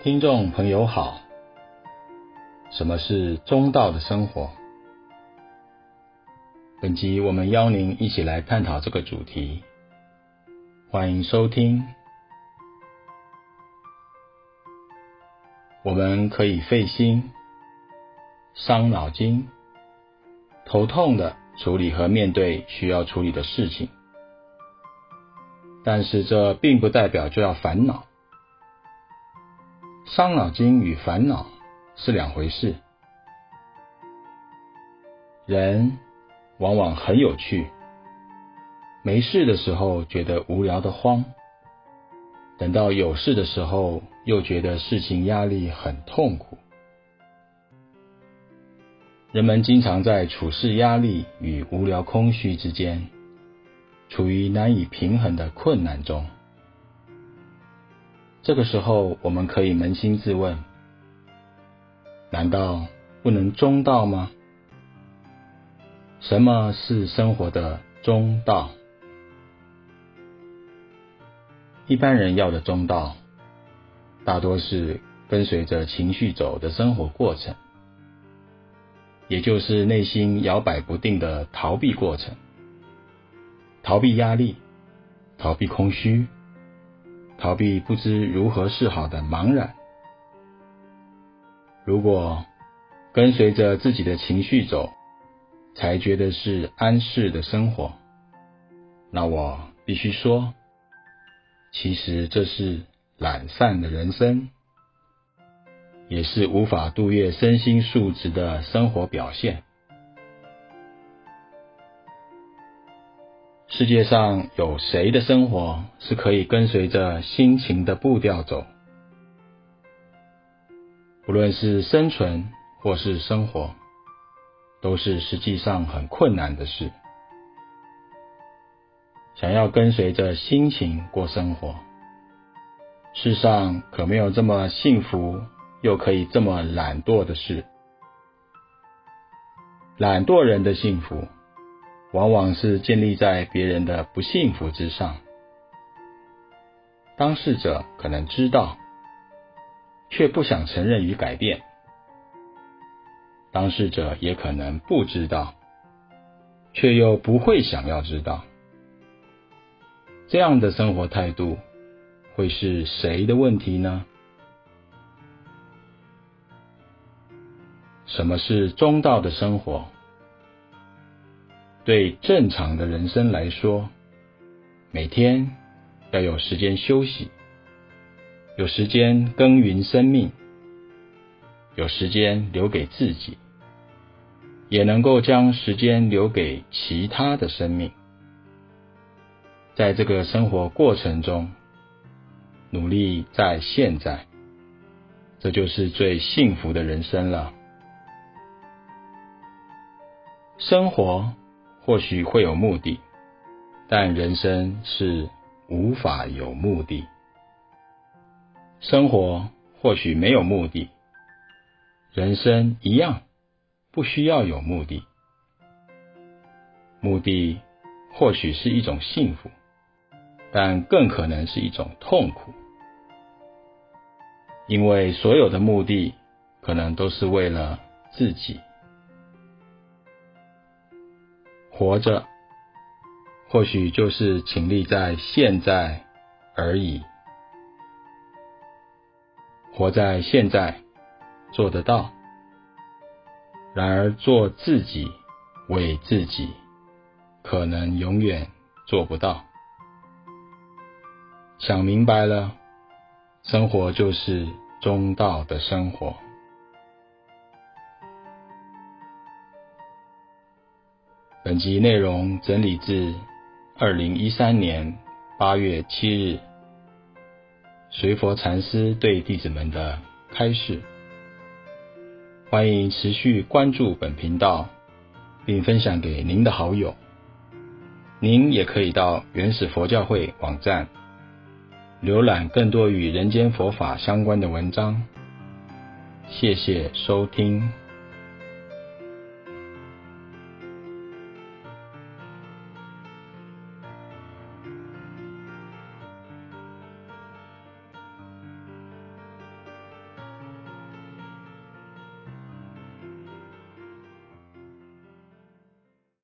听众朋友好，什么是中道的生活？本集我们邀您一起来探讨这个主题，欢迎收听。我们可以费心、伤脑筋、头痛的处理和面对需要处理的事情，但是这并不代表就要烦恼。伤脑筋与烦恼是两回事。人往往很有趣，没事的时候觉得无聊的慌，等到有事的时候又觉得事情压力很痛苦。人们经常在处事压力与无聊空虚之间，处于难以平衡的困难中。这个时候，我们可以扪心自问：难道不能中道吗？什么是生活的中道？一般人要的中道，大多是跟随着情绪走的生活过程，也就是内心摇摆不定的逃避过程，逃避压力，逃避空虚。逃避不知如何是好的茫然。如果跟随着自己的情绪走，才觉得是安适的生活，那我必须说，其实这是懒散的人生，也是无法度越身心素质的生活表现。世界上有谁的生活是可以跟随着心情的步调走？不论是生存或是生活，都是实际上很困难的事。想要跟随着心情过生活，世上可没有这么幸福又可以这么懒惰的事。懒惰人的幸福，往往是建立在别人的不幸福之上。当事者可能知道，却不想承认与改变；当事者也可能不知道，却又不会想要知道。这样的生活态度，会是谁的问题呢？什么是中道的生活？对正常的人生来说，每天要有时间休息，有时间耕耘生命，有时间留给自己，也能够将时间留给其他的生命。在这个生活过程中，努力在现在，这就是最幸福的人生了。生活。或许会有目的，但人生是无法有目的。生活或许没有目的，人生一样不需要有目的。目的或许是一种幸福，但更可能是一种痛苦，因为所有的目的可能都是为了自己。活着，或许就是倾力在现在而已。活在现在，做得到；然而做自己，为自己，可能永远做不到。想明白了，生活就是中道的生活。本集内容整理自二零一三年八月七日，随佛禅师对弟子们的开示。欢迎持续关注本频道，并分享给您的好友。您也可以到原始佛教会网站，浏览更多与人间佛法相关的文章。谢谢收听。